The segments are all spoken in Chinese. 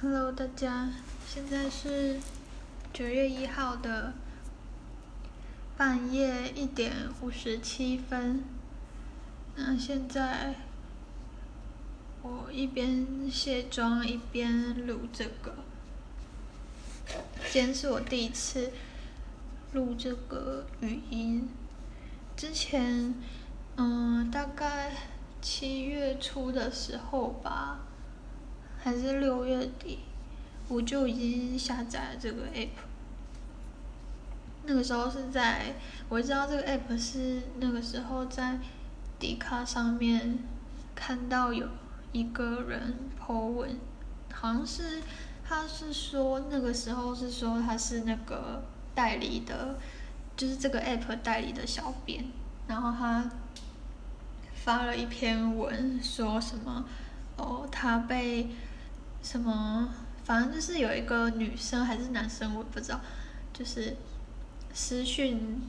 Hello，大家，现在是九月一号的半夜一点五十七分。那现在我一边卸妆一边录这个。今天是我第一次录这个语音。之前，嗯，大概七月初的时候吧。还是六月底，我就已经下载了这个 app。那个时候是在，我知道这个 app 是那个时候在迪卡上面看到有一个人 po 文，好像是他是说那个时候是说他是那个代理的，就是这个 app 代理的小编，然后他发了一篇文说什么哦，他被。什么？反正就是有一个女生还是男生，我不知道。就是私讯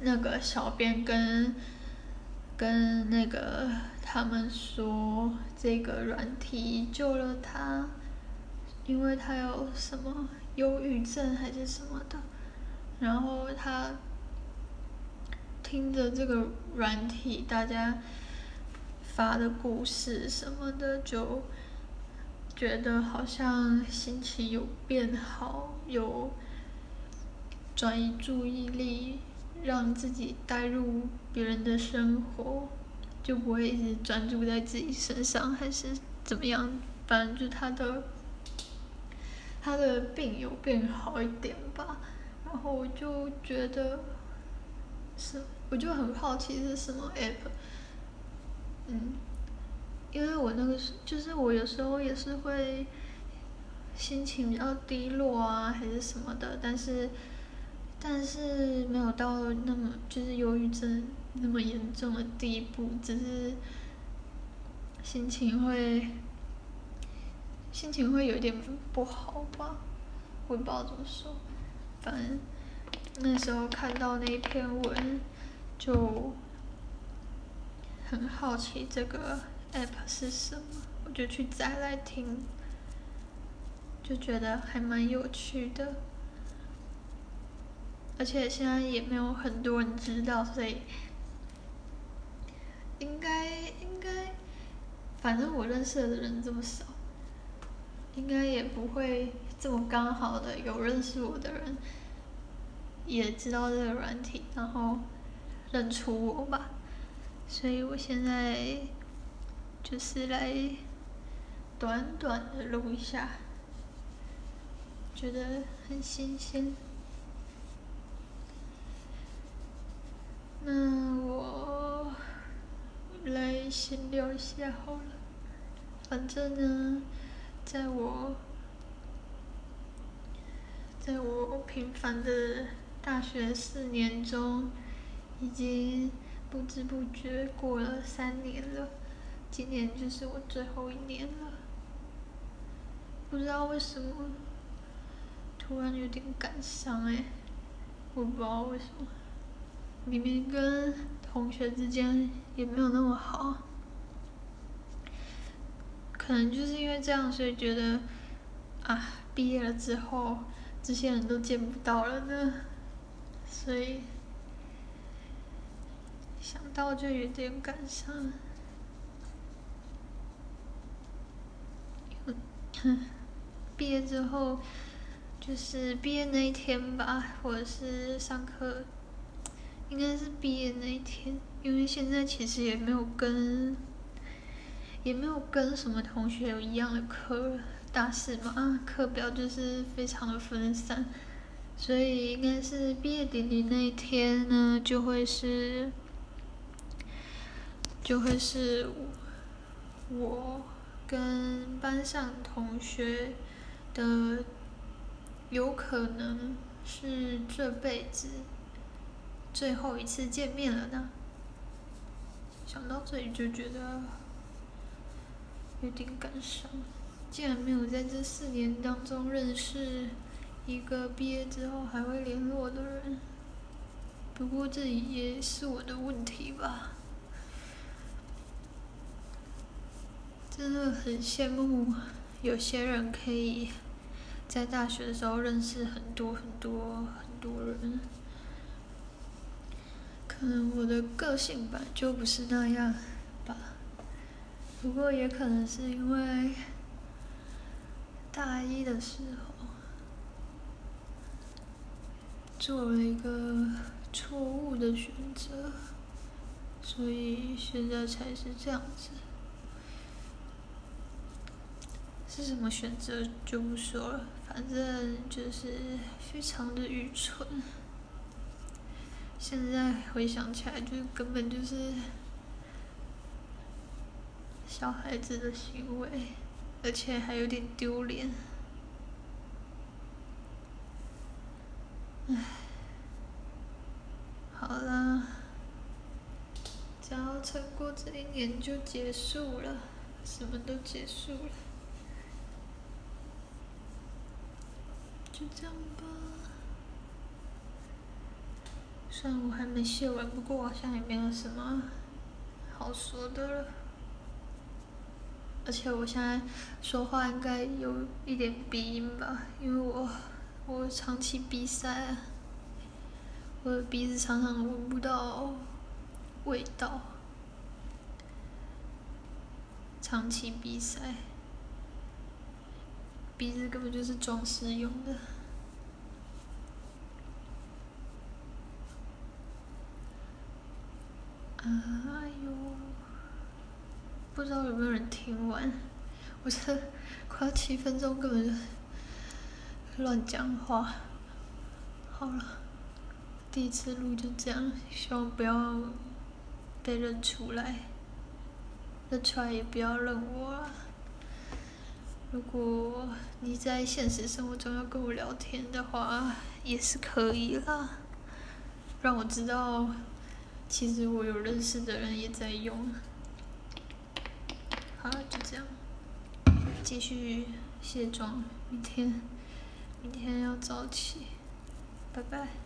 那个小编跟跟那个他们说，这个软体救了他，因为他有什么忧郁症还是什么的。然后他听着这个软体大家发的故事什么的就。觉得好像心情有变好，有转移注意力，让自己带入别人的生活，就不会一直专注在自己身上，还是怎么样？反正就他的他的病有变好一点吧。然后我就觉得是，我就很好奇是什么 app，嗯。因为我那个时，就是我有时候也是会心情比较低落啊，还是什么的，但是但是没有到那么就是忧郁症那么严重的地步，只是心情会心情会有点不好吧，我也不知道怎么说，反正那时候看到那一篇文就很好奇这个。App 是什么？我就去载来听，就觉得还蛮有趣的，而且现在也没有很多人知道，所以应该应该，反正我认识的人这么少，应该也不会这么刚好的有认识我的人也知道这个软体，然后认出我吧，所以我现在。就是来短短的录一下，觉得很新鲜。那我来闲聊一下好了。反正呢，在我在我平凡的大学四年中，已经不知不觉过了三年了。今年就是我最后一年了，不知道为什么突然有点感伤哎，我不知道为什么，明明跟同学之间也没有那么好，可能就是因为这样，所以觉得啊，毕业了之后这些人都见不到了呢，所以想到就有点感伤。毕业之后，就是毕业那一天吧，或者是上课，应该是毕业那一天，因为现在其实也没有跟，也没有跟什么同学有一样的课，大四嘛，课表就是非常的分散，所以应该是毕业典礼那一天呢，就会是，就会是我。跟班上同学的有可能是这辈子最后一次见面了呢。想到这里就觉得有点感伤，竟然没有在这四年当中认识一个毕业之后还会联络的人。不过这也是我的问题吧。真的很羡慕有些人可以在大学的时候认识很多很多很多人，可能我的个性吧就不是那样吧。不过也可能是因为大一的时候做了一个错误的选择，所以现在才是这样子。是什么选择就不说了，反正就是非常的愚蠢。现在回想起来，就根本就是小孩子的行为，而且还有点丢脸。唉，好了，只要撑过这一年就结束了，什么都结束了。就这样吧，虽然我还没写完，不过我好像也没有什么好说的了。而且我现在说话应该有一点鼻音吧，因为我我长期鼻塞，我的鼻子常常闻不到味道，长期比赛。鼻子根本就是装饰用的。哎呦，不知道有没有人听完？我这快要七分钟，根本就乱讲话。好了，第一次录就这样，希望不要被认出来，认出来也不要认我啊。如果你在现实生活中要跟我聊天的话，也是可以啦，让我知道，其实我有认识的人也在用。好，就这样，继续卸妆，明天，明天要早起，拜拜。